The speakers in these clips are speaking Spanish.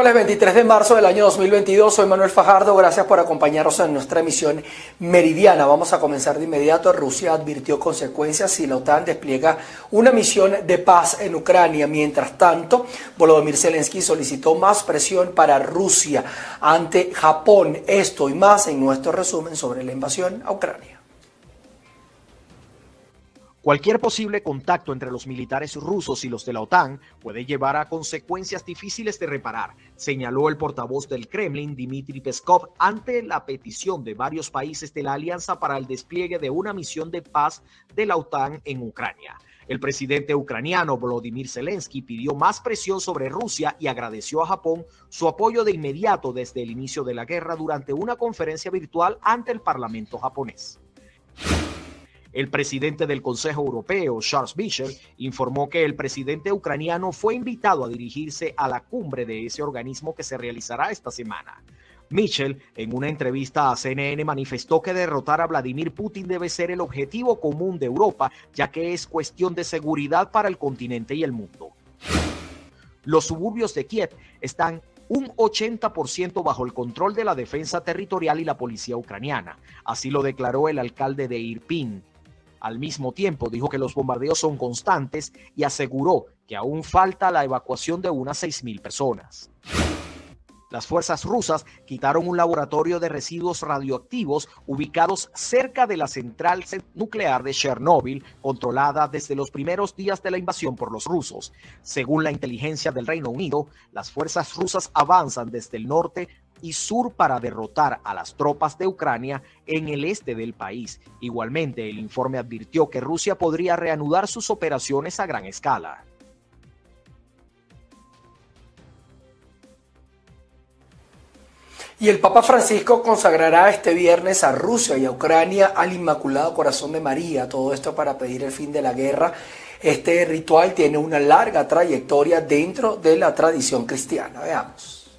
miércoles 23 de marzo del año 2022. Soy Manuel Fajardo. Gracias por acompañarnos en nuestra emisión meridiana. Vamos a comenzar de inmediato. Rusia advirtió consecuencias si la OTAN despliega una misión de paz en Ucrania. Mientras tanto, Volodymyr Zelensky solicitó más presión para Rusia ante Japón. Esto y más en nuestro resumen sobre la invasión a Ucrania. Cualquier posible contacto entre los militares rusos y los de la OTAN puede llevar a consecuencias difíciles de reparar, señaló el portavoz del Kremlin, Dmitry Peskov, ante la petición de varios países de la alianza para el despliegue de una misión de paz de la OTAN en Ucrania. El presidente ucraniano Volodymyr Zelensky pidió más presión sobre Rusia y agradeció a Japón su apoyo de inmediato desde el inicio de la guerra durante una conferencia virtual ante el Parlamento japonés. El presidente del Consejo Europeo, Charles Michel, informó que el presidente ucraniano fue invitado a dirigirse a la cumbre de ese organismo que se realizará esta semana. Michel, en una entrevista a CNN, manifestó que derrotar a Vladimir Putin debe ser el objetivo común de Europa, ya que es cuestión de seguridad para el continente y el mundo. Los suburbios de Kiev están un 80% bajo el control de la defensa territorial y la policía ucraniana. Así lo declaró el alcalde de Irpin, al mismo tiempo, dijo que los bombardeos son constantes y aseguró que aún falta la evacuación de unas 6.000 personas. Las fuerzas rusas quitaron un laboratorio de residuos radioactivos ubicados cerca de la central nuclear de Chernóbil, controlada desde los primeros días de la invasión por los rusos. Según la inteligencia del Reino Unido, las fuerzas rusas avanzan desde el norte y sur para derrotar a las tropas de Ucrania en el este del país. Igualmente, el informe advirtió que Rusia podría reanudar sus operaciones a gran escala. Y el Papa Francisco consagrará este viernes a Rusia y a Ucrania al Inmaculado Corazón de María. Todo esto para pedir el fin de la guerra. Este ritual tiene una larga trayectoria dentro de la tradición cristiana. Veamos.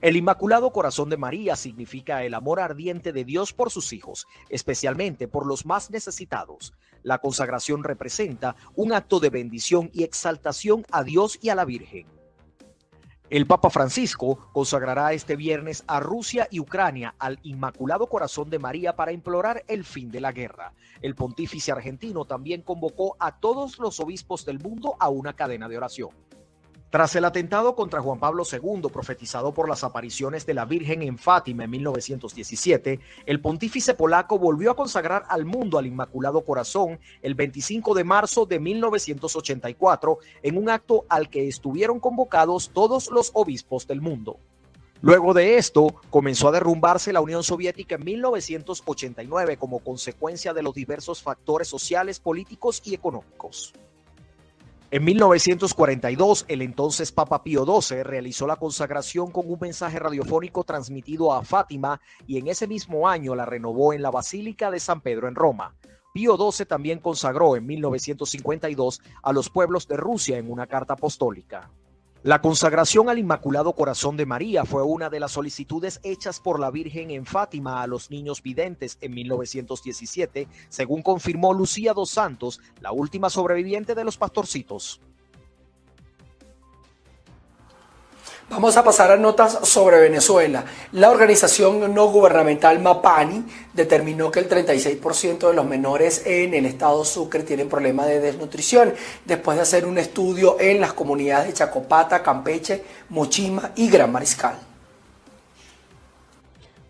El Inmaculado Corazón de María significa el amor ardiente de Dios por sus hijos, especialmente por los más necesitados. La consagración representa un acto de bendición y exaltación a Dios y a la Virgen. El Papa Francisco consagrará este viernes a Rusia y Ucrania al Inmaculado Corazón de María para implorar el fin de la guerra. El pontífice argentino también convocó a todos los obispos del mundo a una cadena de oración. Tras el atentado contra Juan Pablo II, profetizado por las apariciones de la Virgen en Fátima en 1917, el pontífice polaco volvió a consagrar al mundo al Inmaculado Corazón el 25 de marzo de 1984 en un acto al que estuvieron convocados todos los obispos del mundo. Luego de esto, comenzó a derrumbarse la Unión Soviética en 1989 como consecuencia de los diversos factores sociales, políticos y económicos. En 1942, el entonces Papa Pío XII realizó la consagración con un mensaje radiofónico transmitido a Fátima y en ese mismo año la renovó en la Basílica de San Pedro en Roma. Pío XII también consagró en 1952 a los pueblos de Rusia en una carta apostólica. La consagración al Inmaculado Corazón de María fue una de las solicitudes hechas por la Virgen en Fátima a los niños videntes en 1917, según confirmó Lucía dos Santos, la última sobreviviente de los pastorcitos. Vamos a pasar a notas sobre Venezuela. La organización no gubernamental Mapani determinó que el 36% de los menores en el estado Sucre tienen problemas de desnutrición después de hacer un estudio en las comunidades de Chacopata, Campeche, Mochima y Gran Mariscal.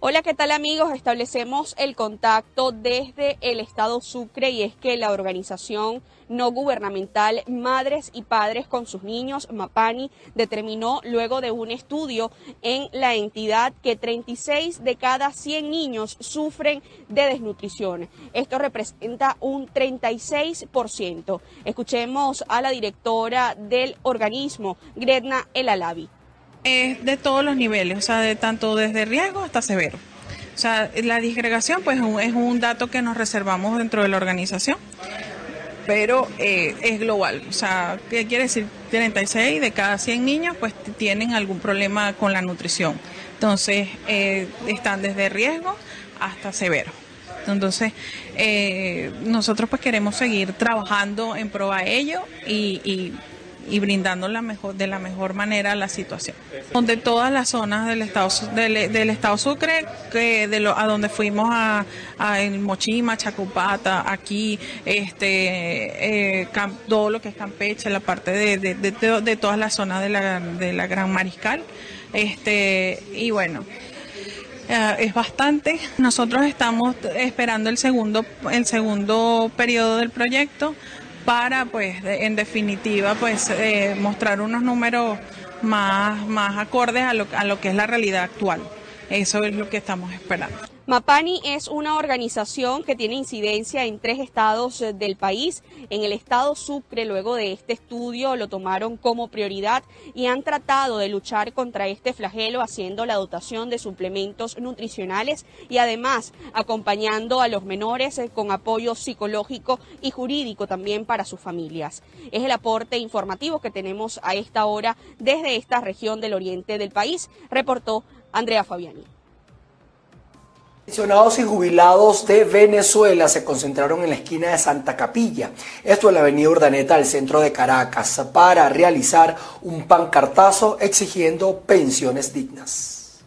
Hola, ¿qué tal amigos? Establecemos el contacto desde el estado Sucre y es que la organización no gubernamental Madres y Padres con sus niños, MAPANI, determinó luego de un estudio en la entidad que 36 de cada 100 niños sufren de desnutrición. Esto representa un 36%. Escuchemos a la directora del organismo, Gretna El Alavi es de todos los niveles, o sea, de tanto desde riesgo hasta severo. O sea, la disgregación pues es un dato que nos reservamos dentro de la organización, pero eh, es global. O sea, ¿qué quiere decir? 36 de cada 100 niños pues tienen algún problema con la nutrición. Entonces, eh, están desde riesgo hasta severo. Entonces, eh, nosotros pues queremos seguir trabajando en pro a ello y y brindando la mejor, de la mejor manera la situación. De todas las zonas del estado del, del estado Sucre, que de lo, a donde fuimos a, a Mochima, Chacupata, aquí, este, eh, todo lo que es Campeche, la parte de, de todas las zonas de la, de la Gran Mariscal, este, y bueno. Eh, es bastante. Nosotros estamos esperando el segundo, el segundo periodo del proyecto para, pues, en definitiva, pues, eh, mostrar unos números más, más acordes a lo, a lo que es la realidad actual. Eso es lo que estamos esperando. Mapani es una organización que tiene incidencia en tres estados eh, del país. En el estado Sucre, luego de este estudio, lo tomaron como prioridad y han tratado de luchar contra este flagelo haciendo la dotación de suplementos nutricionales y además acompañando a los menores eh, con apoyo psicológico y jurídico también para sus familias. Es el aporte informativo que tenemos a esta hora desde esta región del oriente del país, reportó Andrea Fabiani. Pensionados y jubilados de Venezuela se concentraron en la esquina de Santa Capilla, esto en la avenida Urdaneta del centro de Caracas, para realizar un pancartazo exigiendo pensiones dignas.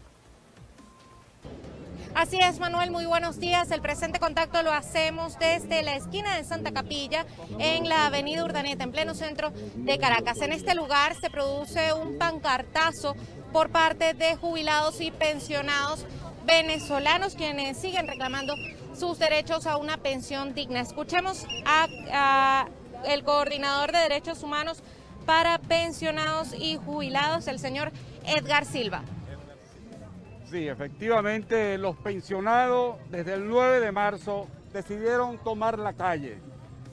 Así es, Manuel, muy buenos días. El presente contacto lo hacemos desde la esquina de Santa Capilla, en la avenida Urdaneta, en pleno centro de Caracas. En este lugar se produce un pancartazo por parte de jubilados y pensionados venezolanos quienes siguen reclamando sus derechos a una pensión digna. Escuchemos a, el coordinador de derechos humanos para pensionados y jubilados, el señor Edgar Silva. Sí, efectivamente los pensionados desde el 9 de marzo decidieron tomar la calle,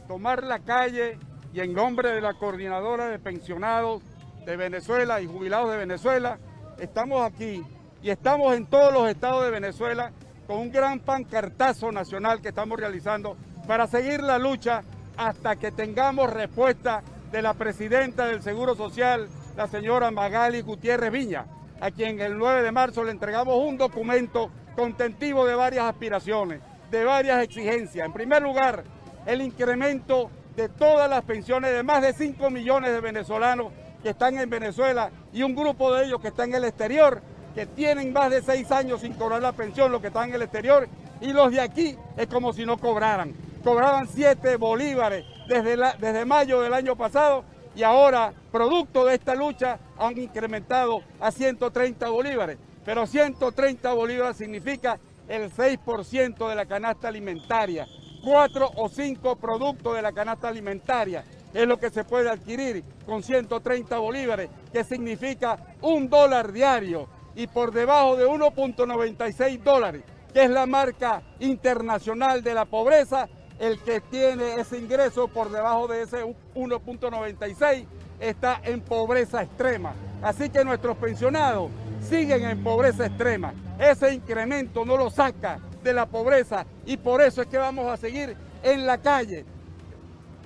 tomar la calle y en nombre de la coordinadora de pensionados de Venezuela y jubilados de Venezuela, estamos aquí y estamos en todos los estados de Venezuela con un gran pancartazo nacional que estamos realizando para seguir la lucha hasta que tengamos respuesta de la presidenta del Seguro Social, la señora Magali Gutiérrez Viña, a quien el 9 de marzo le entregamos un documento contentivo de varias aspiraciones, de varias exigencias. En primer lugar, el incremento de todas las pensiones de más de 5 millones de venezolanos que están en Venezuela y un grupo de ellos que está en el exterior que tienen más de seis años sin cobrar la pensión, los que están en el exterior, y los de aquí es como si no cobraran. Cobraban siete bolívares desde, desde mayo del año pasado y ahora, producto de esta lucha, han incrementado a 130 bolívares. Pero 130 bolívares significa el 6% de la canasta alimentaria. Cuatro o cinco productos de la canasta alimentaria es lo que se puede adquirir con 130 bolívares, que significa un dólar diario y por debajo de 1.96 dólares, que es la marca internacional de la pobreza, el que tiene ese ingreso por debajo de ese 1.96 está en pobreza extrema. Así que nuestros pensionados siguen en pobreza extrema. Ese incremento no lo saca de la pobreza y por eso es que vamos a seguir en la calle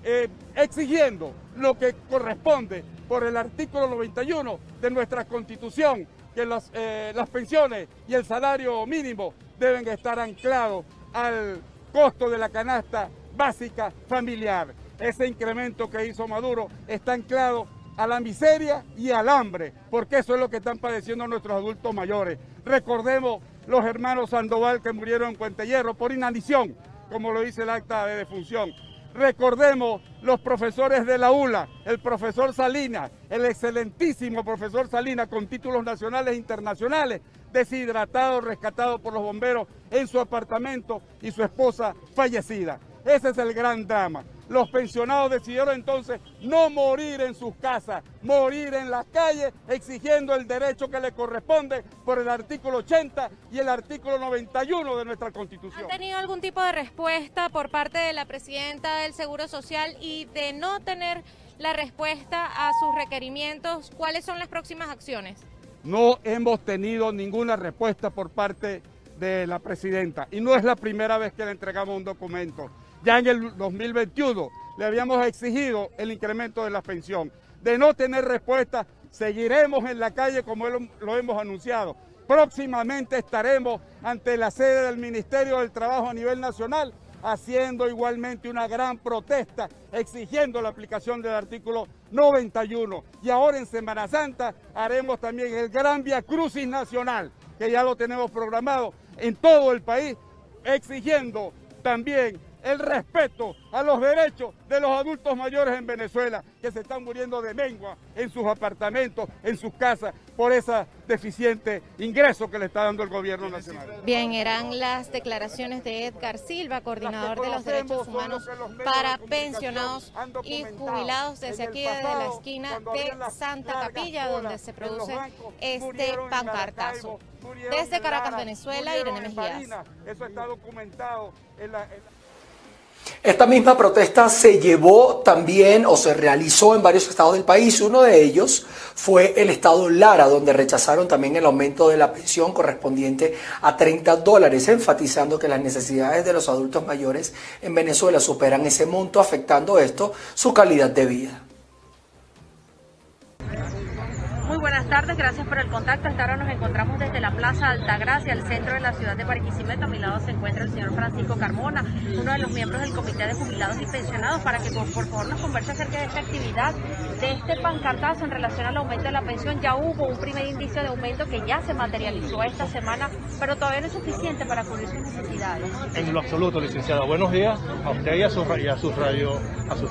eh, exigiendo lo que corresponde por el artículo 91 de nuestra constitución que las, eh, las pensiones y el salario mínimo deben estar anclados al costo de la canasta básica familiar. Ese incremento que hizo Maduro está anclado a la miseria y al hambre, porque eso es lo que están padeciendo nuestros adultos mayores. Recordemos los hermanos Sandoval que murieron en Puente Hierro por inanición, como lo dice el acta de defunción. Recordemos los profesores de la ULA, el profesor Salinas, el excelentísimo profesor Salinas con títulos nacionales e internacionales, deshidratado, rescatado por los bomberos en su apartamento y su esposa fallecida. Ese es el gran drama. Los pensionados decidieron entonces no morir en sus casas, morir en las calles exigiendo el derecho que le corresponde por el artículo 80 y el artículo 91 de nuestra Constitución. ¿Han tenido algún tipo de respuesta por parte de la presidenta del Seguro Social y de no tener la respuesta a sus requerimientos? ¿Cuáles son las próximas acciones? No hemos tenido ninguna respuesta por parte de la presidenta y no es la primera vez que le entregamos un documento. Ya en el 2021 le habíamos exigido el incremento de la pensión. De no tener respuesta, seguiremos en la calle como lo hemos anunciado. Próximamente estaremos ante la sede del Ministerio del Trabajo a nivel nacional haciendo igualmente una gran protesta exigiendo la aplicación del artículo 91. Y ahora en Semana Santa haremos también el gran Via Crucis Nacional, que ya lo tenemos programado en todo el país, exigiendo también el respeto a los derechos de los adultos mayores en Venezuela que se están muriendo de mengua en sus apartamentos, en sus casas, por ese deficiente ingreso que le está dando el gobierno nacional. Bien, eran las declaraciones de Edgar Silva, coordinador de los derechos humanos para pensionados y jubilados desde aquí, desde la esquina de Santa Capilla, donde se produce este pancartazo. Desde Caracas, Venezuela, Irene Mejías. Eso está documentado en la... Esta misma protesta se llevó también o se realizó en varios estados del país. Uno de ellos fue el estado Lara, donde rechazaron también el aumento de la pensión correspondiente a 30 dólares, enfatizando que las necesidades de los adultos mayores en Venezuela superan ese monto, afectando esto su calidad de vida. Muy buenas tardes, gracias por el contacto. Hasta ahora nos encontramos desde la Plaza Altagracia, al centro de la ciudad de Barquisimeto. A mi lado se encuentra el señor Francisco Carmona, uno de los miembros del Comité de Jubilados y Pensionados, para que por, favor nos converse acerca de esta actividad, de este pancartazo en relación al aumento de la pensión. Ya hubo un primer indicio de aumento que ya se materializó esta semana, pero todavía no es suficiente para cubrir sus necesidades. En lo absoluto, licenciada. Buenos días a usted y a sus su radio, a sus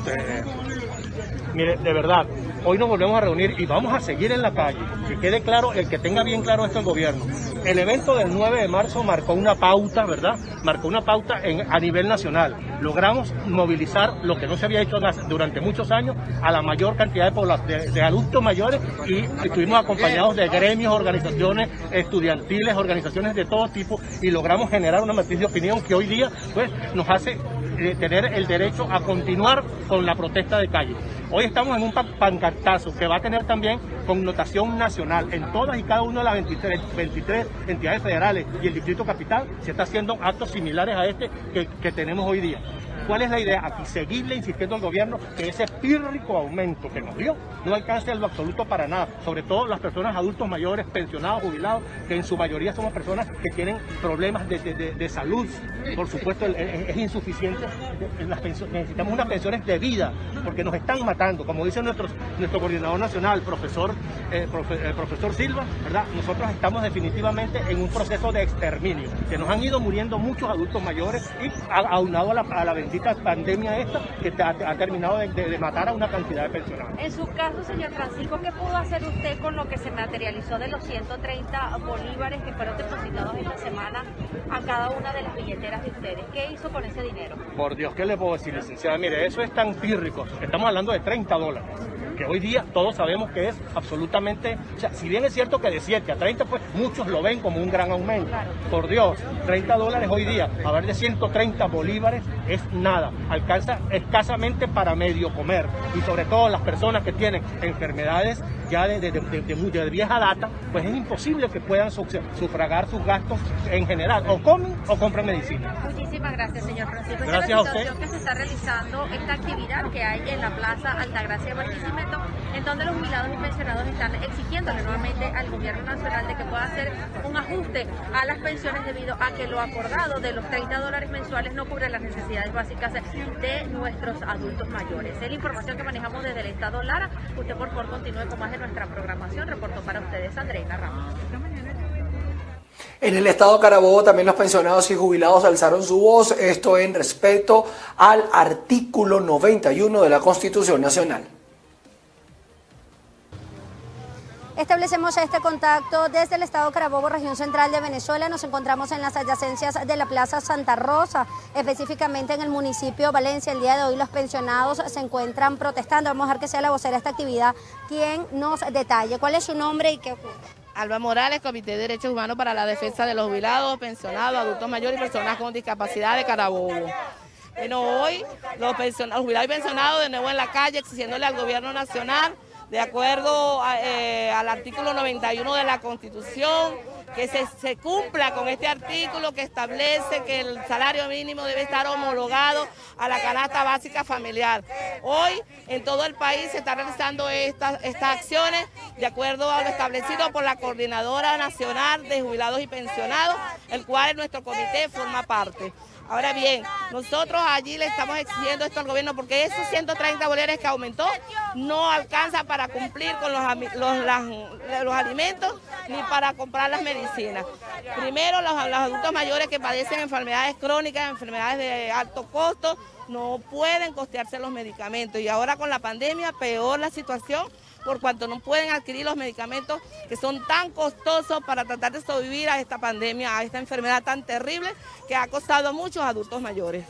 Mire, de verdad, hoy nos volvemos a reunir y vamos a seguir en la calle. Que quede claro, el que tenga bien claro esto el gobierno. El evento del 9 de marzo marcó una pauta, ¿verdad? Marcó una pauta a nivel nacional. Logramos movilizar lo que no se había hecho durante muchos años a la mayor cantidad de, de adultos mayores y estuvimos acompañados de gremios, organizaciones estudiantiles, organizaciones de todo tipo y logramos generar una matriz de opinión que hoy día pues, nos hace tener el derecho a continuar con la protesta de calle. Hoy estamos en un pancartazo que va a tener también connotación nacional. En todas y cada una de las 23, 23 entidades federales y el Distrito Capital se está haciendo actos similares a este que tenemos hoy día. ¿Cuál es la idea? Aquí seguirle insistiendo al gobierno que ese pírrico aumento que nos dio no alcance en lo absoluto para nada. Sobre todo las personas adultos mayores, pensionados, jubilados, que en su mayoría somos personas que tienen problemas de, salud. Por supuesto, es, insuficiente. necesitamos unas pensiones de vida porque nos están matando. Como dice nuestro, nuestro coordinador nacional, profesor, eh, eh, profesor Silva, ¿verdad? nosotros estamos definitivamente en un proceso de exterminio. Se nos han ido muriendo muchos adultos mayores y aunado a la, a pandemia esta que ha, terminado de, matar a una cantidad de personas. En su caso, señor Francisco, ¿qué pudo hacer usted con lo que se materializó de los 130 bolívares que fueron depositados esta semana a cada una de las billeteras de ustedes? ¿Qué hizo con ese dinero? Por Dios, ¿qué le puedo decir, licenciada? Mire, eso es tan pírrico. Estamos hablando de 30 dólares que hoy día todos sabemos que es absolutamente, o sea, si bien es cierto que de 7 a 30, pues muchos lo ven como un gran aumento. Por Dios, 30 dólares hoy día, a ver de 130 bolívares es nada, alcanza escasamente para medio comer. Y sobre todo las personas que tienen enfermedades ya de, de, de, vieja data, pues es imposible que puedan sufragar sus gastos en general, o comen o compran medicina. Muchísimas gracias, señor Francisco. Gracias a usted. que se está realizando esta actividad que hay en la Plaza Altagracia de Barquisimeto, en donde los jubilados y pensionados están exigiéndole nuevamente al gobierno nacional de que pueda hacer un ajuste a las pensiones debido a que lo acordado de los 30 dólares mensuales no cubre las necesidades básicas de nuestros adultos mayores. Es la información que manejamos desde el Estado Lara. Usted por favor continúe con más de nuestra programación. Reportó para ustedes Andreina Ramos. En el estado Carabobo también los pensionados y jubilados alzaron su voz, esto en respeto al artículo 91 de la Constitución Nacional. Establecemos este contacto desde el estado Carabobo, región central de Venezuela. Nos encontramos en las adyacencias de la Plaza Santa Rosa, específicamente en el municipio Valencia. El día de hoy los pensionados se encuentran protestando. Vamos a dejar que sea la vocera de esta actividad quien nos detalle cuál es su nombre y qué ocurre. Alba Morales, Comité de Derechos Humanos para la Defensa de los Jubilados, Pensionados, Adultos Mayores y Personas con Discapacidad de Carabobo. Bueno, hoy los, los jubilados y pensionados de nuevo en la calle exigiéndole al gobierno nacional de acuerdo eh, al artículo 91 de la Constitución, que se, cumpla con este artículo que establece que el salario mínimo debe estar homologado a la canasta básica familiar. Hoy en todo el país se están realizando estas acciones de acuerdo a lo establecido por la Coordinadora Nacional de Jubilados y Pensionados, el cual nuestro comité forma parte. Ahora bien, nosotros allí le estamos exigiendo esto al gobierno porque esos 130 bolívares que aumentó no alcanza para cumplir con los, los, alimentos ni para comprar las medicinas. Primero, los, los adultos mayores que padecen enfermedades crónicas, enfermedades de alto costo, no pueden costearse los medicamentos y ahora con la pandemia peor la situación por cuanto no pueden adquirir los medicamentos que son tan costosos para tratar de sobrevivir a esta pandemia, a esta enfermedad tan terrible que ha costado a muchos adultos mayores.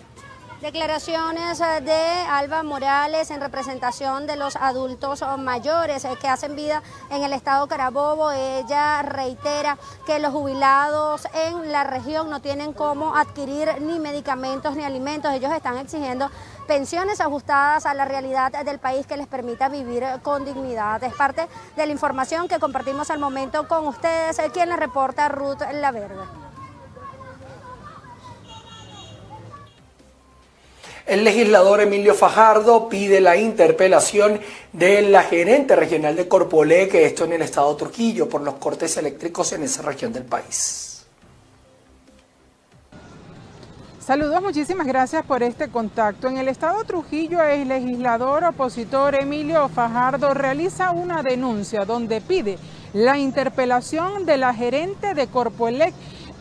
Declaraciones eh, de Alba Morales en representación de los adultos mayores eh, que hacen vida en el estado Carabobo. Ella reitera que los jubilados en la región no tienen cómo adquirir ni medicamentos ni alimentos. Ellos están exigiendo pensiones ajustadas a la realidad del país que les permita vivir con dignidad. Es parte de la información que compartimos al momento con ustedes, eh, quien les reporta Ruth Laverde. El legislador Emilio Fajardo pide la interpelación de la gerente regional de Corpolé, que esto en el estado de Trujillo, por los cortes eléctricos en esa región del país. Saludos, muchísimas gracias por este contacto. En el estado Trujillo, el legislador opositor Emilio Fajardo realiza una denuncia donde pide la interpelación de la gerente de Corpoelec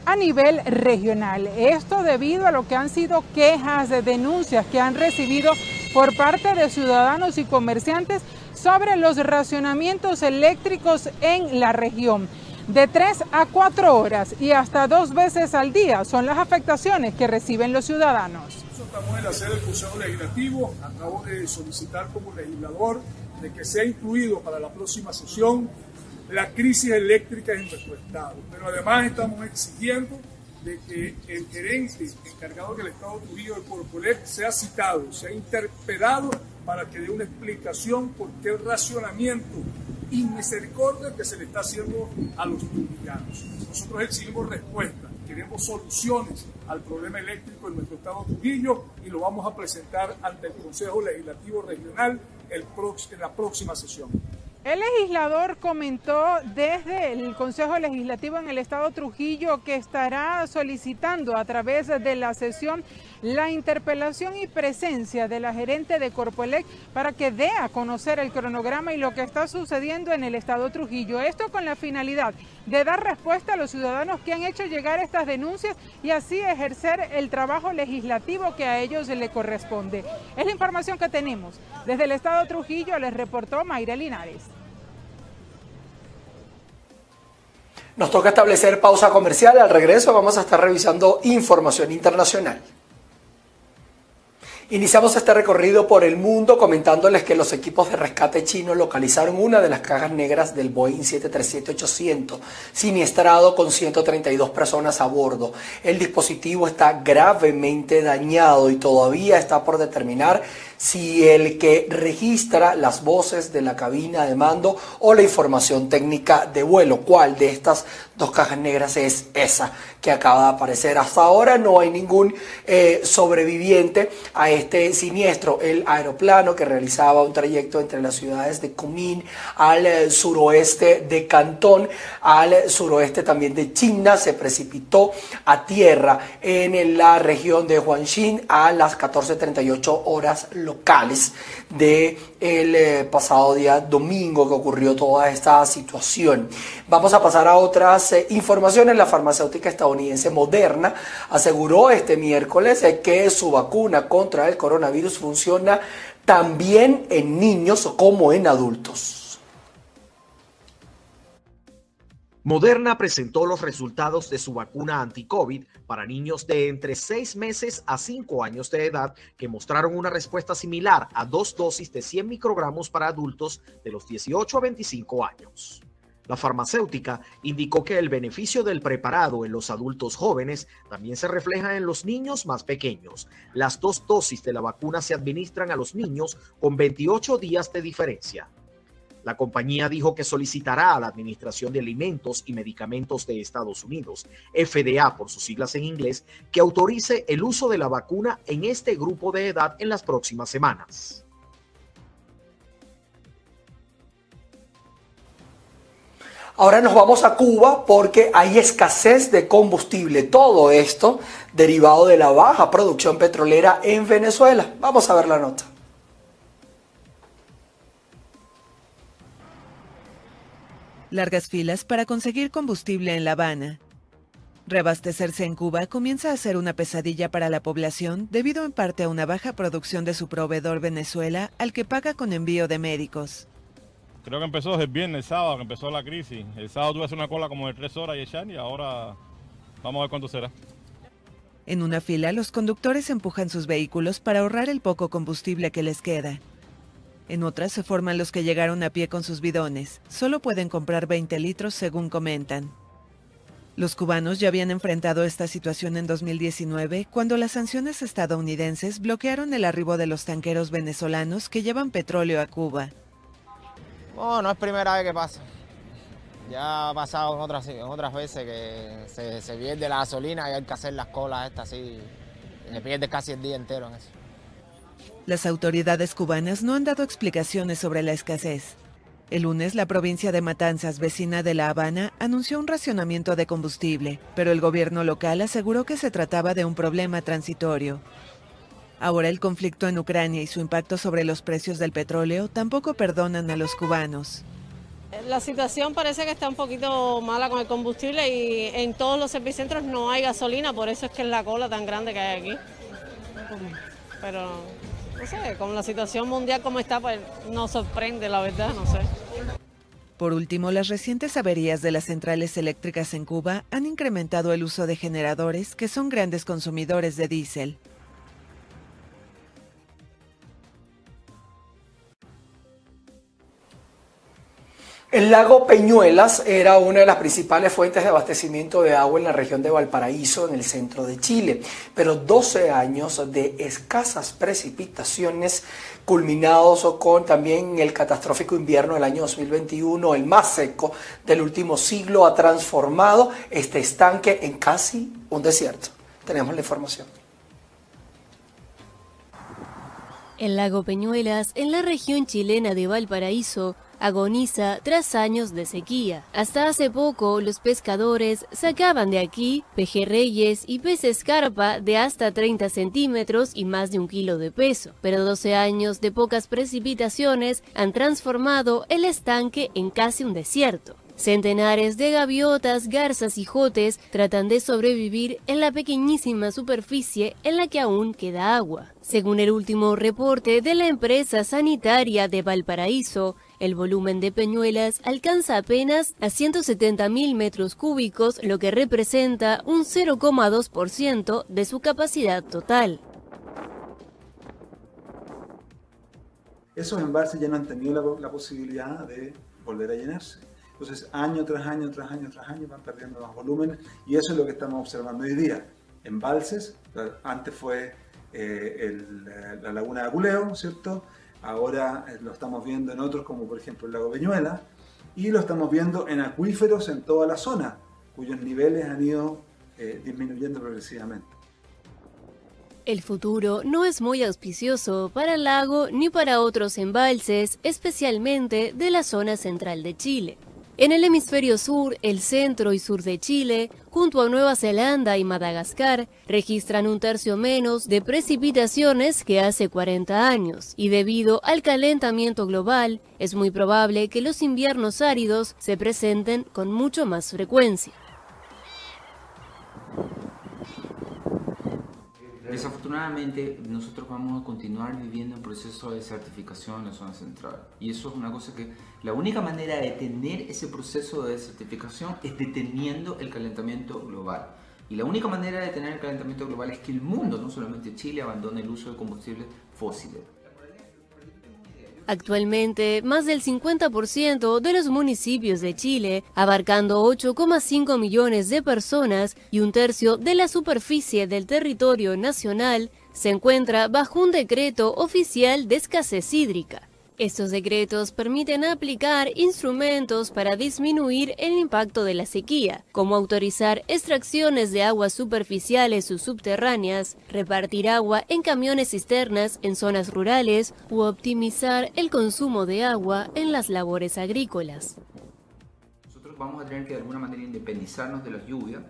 a nivel regional. Esto debido a lo que han sido quejas de denuncias que han recibido por parte de ciudadanos y comerciantes sobre los racionamientos eléctricos en la región. De tres a cuatro horas y hasta dos veces al día son las afectaciones que reciben los ciudadanos. Estamos en la sede del Consejo Legislativo. Acabo de solicitar como legislador de que sea incluido para la próxima sesión la crisis eléctrica en nuestro estado. Pero además estamos exigiendo de que el gerente encargado del Estado Trujillo de Corpolet sea citado, sea interpelado para que dé una explicación por qué racionamiento y misericordia que se le está haciendo a los trujillanos. Nosotros exigimos respuesta, queremos soluciones al problema eléctrico en nuestro Estado Trujillo y lo vamos a presentar ante el Consejo Legislativo Regional el en la próxima sesión. El legislador comentó desde el Consejo Legislativo en el Estado Trujillo que estará solicitando a través de la sesión la interpelación y presencia de la gerente de Corpoelec para que dé a conocer el cronograma y lo que está sucediendo en el Estado Trujillo. Esto con la finalidad de dar respuesta a los ciudadanos que han hecho llegar estas denuncias y así ejercer el trabajo legislativo que a ellos le corresponde. Es la información que tenemos. Desde el Estado Trujillo les reportó Mayra Linares. Nos toca establecer pausa comercial. Al regreso vamos a estar revisando información internacional. Iniciamos este recorrido por el mundo comentándoles que los equipos de rescate chinos localizaron una de las cajas negras del Boeing 737-800, siniestrado con 132 personas a bordo. El dispositivo está gravemente dañado y todavía está por determinar si el que registra las voces de la cabina de mando o la información técnica de vuelo, cuál de estas dos cajas negras es esa que acaba de aparecer. Hasta ahora no hay ningún eh, sobreviviente a este siniestro. El aeroplano que realizaba un trayecto entre las ciudades de Kunming al eh, suroeste de Cantón, al suroeste también de China, se precipitó a tierra en la región de Huanxin a las 14.38 horas locales de el eh, pasado día domingo que ocurrió toda esta situación. Vamos a pasar a otras eh, informaciones. La farmacéutica estadounidense Moderna aseguró este miércoles eh, que su vacuna contra el coronavirus funciona también en niños como en adultos. Moderna presentó los resultados de su vacuna anti-COVID para niños de entre 6 meses a 5 años de edad que mostraron una respuesta similar a dos dosis de 100 microgramos para adultos de los 18 a 25 años. La farmacéutica indicó que el beneficio del preparado en los adultos jóvenes también se refleja en los niños más pequeños. Las dos dosis de la vacuna se administran a los niños con 28 días de diferencia. La compañía dijo que solicitará a la Administración de Alimentos y Medicamentos de Estados Unidos, FDA por sus siglas en inglés, que autorice el uso de la vacuna en este grupo de edad en las próximas semanas. Ahora nos vamos a Cuba porque hay escasez de combustible. Todo esto derivado de la baja producción petrolera en Venezuela. Vamos a ver la nota. Largas filas para conseguir combustible en La Habana. Reabastecerse en Cuba comienza a ser una pesadilla para la población debido en parte a una baja producción de su proveedor Venezuela al que paga con envío de médicos. Creo que empezó el viernes, el sábado, que empezó la crisis. El sábado tuve una cola como de tres horas y echar y ahora vamos a ver cuánto será. En una fila, los conductores empujan sus vehículos para ahorrar el poco combustible que les queda. En otras se forman los que llegaron a pie con sus bidones. Solo pueden comprar 20 litros según comentan. Los cubanos ya habían enfrentado esta situación en 2019 cuando las sanciones estadounidenses bloquearon el arribo de los tanqueros venezolanos que llevan petróleo a Cuba. No, no es primera vez que pasa. Ya ha pasado en otras, otras veces que se, se, pierde la gasolina y hay que hacer las colas estas así. Se pierde casi el día entero en eso. Las autoridades cubanas no han dado explicaciones sobre la escasez. El lunes, la provincia de Matanzas, vecina de La Habana, anunció un racionamiento de combustible, pero el gobierno local aseguró que se trataba de un problema transitorio. Ahora el conflicto en Ucrania y su impacto sobre los precios del petróleo tampoco perdonan a los cubanos. La situación parece que está un poquito mala con el combustible y en todos los servicentros no hay gasolina, por eso es que es la cola tan grande que hay aquí. Pero no sé, con la situación mundial como está, pues nos sorprende, la verdad, no sé. Por último, las recientes averías de las centrales eléctricas en Cuba han incrementado el uso de generadores que son grandes consumidores de diésel. El lago Peñuelas era una de las principales fuentes de abastecimiento de agua en la región de Valparaíso, en el centro de Chile, pero 12 años de escasas precipitaciones culminados con también el catastrófico invierno del año 2021, el más seco del último siglo, ha transformado este estanque en casi un desierto. Tenemos la información. El lago Peñuelas, en la región chilena de Valparaíso, agoniza tras años de sequía. Hasta hace poco, los pescadores sacaban de aquí pejerreyes y peces carpa de hasta 30 centímetros y más de un kilo de peso. Pero 12 años de pocas precipitaciones han transformado el estanque en casi un desierto. Centenares de gaviotas, garzas y jotes tratan de sobrevivir en la pequeñísima superficie en la que aún queda agua. Según el último reporte de la empresa sanitaria de Valparaíso, el volumen de Peñuelas alcanza apenas a 170 mil metros cúbicos, lo que representa un 0,2% de su capacidad total. Esos embalses ya no han tenido la, la posibilidad de volver a llenarse. Entonces, año tras año, tras año, tras año van perdiendo más volúmenes y eso es lo que estamos observando hoy día. Embalses, antes fue eh, el, la laguna de Aculeo, ¿cierto? Ahora eh, lo estamos viendo en otros como por ejemplo el lago Peñuela y lo estamos viendo en acuíferos en toda la zona, cuyos niveles han ido eh, disminuyendo progresivamente. El futuro no es muy auspicioso para el lago ni para otros embalses, especialmente de la zona central de Chile. En el hemisferio sur, el centro y sur de Chile, junto a Nueva Zelanda y Madagascar, registran un tercio menos de precipitaciones que hace 40 años, y debido al calentamiento global, es muy probable que los inviernos áridos se presenten con mucho más frecuencia. Desafortunadamente, nosotros vamos a continuar viviendo un proceso de certificación en la zona central. Y eso es una cosa que la única manera de detener ese proceso de certificación es deteniendo el calentamiento global. Y la única manera de detener el calentamiento global es que el mundo, no solamente Chile, abandone el uso de combustibles fósiles. Actualmente, más del 50% de los municipios de Chile, abarcando 8,5 millones de personas y un tercio de la superficie del territorio nacional, se encuentra bajo un decreto oficial de escasez hídrica. Estos decretos permiten aplicar instrumentos para disminuir el impacto de la sequía, como autorizar extracciones de aguas superficiales o subterráneas, repartir agua en camiones cisternas en zonas rurales u optimizar el consumo de agua en las labores agrícolas. nosotros vamos a tener que de alguna manera independizarnos de las lluvias.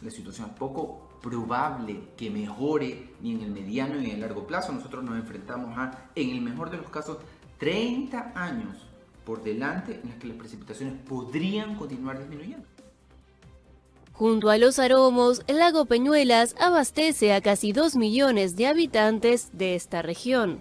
La situación es poco probable que mejore ni en el mediano ni en el largo plazo. Nosotros nos enfrentamos a, en el mejor de los casos, 30 años por delante en los que las precipitaciones podrían continuar disminuyendo. Junto a los aromos, el lago Peñuelas abastece a casi 2 millones de habitantes de esta región.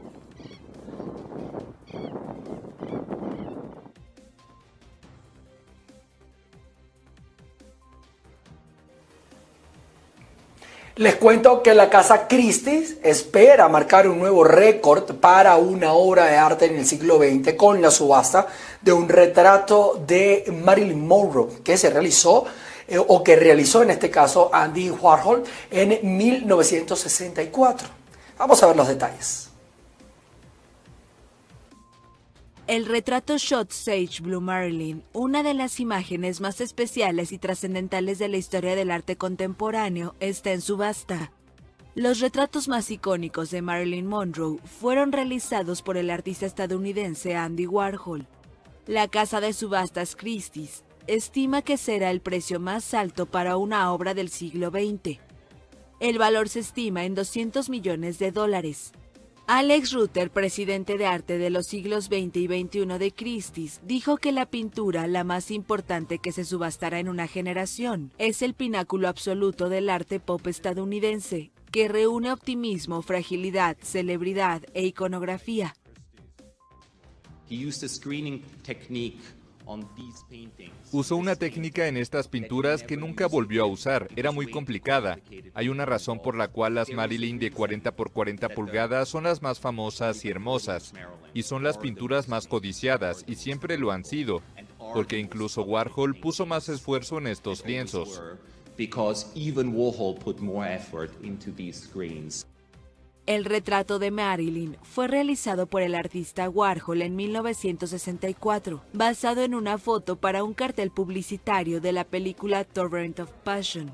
Les cuento que la Casa Christie's espera marcar un nuevo récord para una obra de arte en el siglo XX con la subasta de un retrato de Marilyn Monroe que se realizó eh, o que realizó en este caso Andy Warhol en 1964. Vamos a ver los detalles. El retrato Shot Sage Blue Marilyn, una de las imágenes más especiales y trascendentales de la historia del arte contemporáneo, está en subasta. Los retratos más icónicos de Marilyn Monroe fueron realizados por el artista estadounidense Andy Warhol. La casa de subastas Christie's estima que será el precio más alto para una obra del siglo XX. El valor se estima en 200 millones de dólares. Alex Rutter, presidente de arte de los siglos XX y XXI de Christie's, dijo que la pintura, la más importante que se subastará en una generación, es el pináculo absoluto del arte pop estadounidense, que reúne optimismo, fragilidad, celebridad e iconografía. Usó una técnica en estas pinturas que nunca volvió a usar, era muy complicada. Hay una razón por la cual las Marilyn de 40 por 40 pulgadas son las más famosas y hermosas, y son las pinturas más codiciadas, y siempre lo han sido, porque incluso Warhol puso más esfuerzo en estos lienzos. El retrato de Marilyn fue realizado por el artista Warhol en 1964, basado en una foto para un cartel publicitario de la película Torrent of Passion.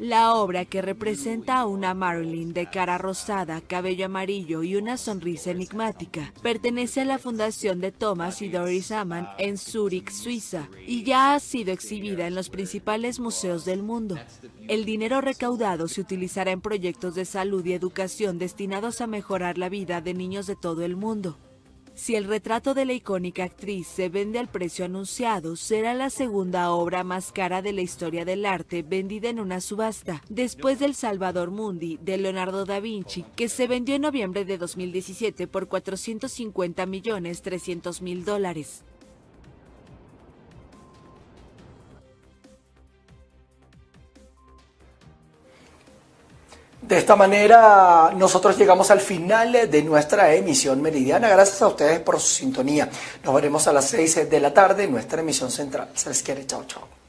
La obra que representa a una Marilyn de cara rosada, cabello amarillo y una sonrisa enigmática pertenece a la fundación de Thomas y Doris Amann en Zurich, Suiza, y ya ha sido exhibida en los principales museos del mundo. El dinero recaudado se utilizará en proyectos de salud y educación destinados a mejorar la vida de niños de todo el mundo. Si el retrato de la icónica actriz se vende al precio anunciado, será la segunda obra más cara de la historia del arte vendida en una subasta, después del Salvador Mundi de Leonardo da Vinci, que se vendió en noviembre de 2017 por 450 millones 300 mil dólares. De esta manera nosotros llegamos al final de nuestra emisión meridiana. Gracias a ustedes por su sintonía. Nos veremos a las 6 de la tarde en nuestra emisión central. Se les quiere. Chao, chao.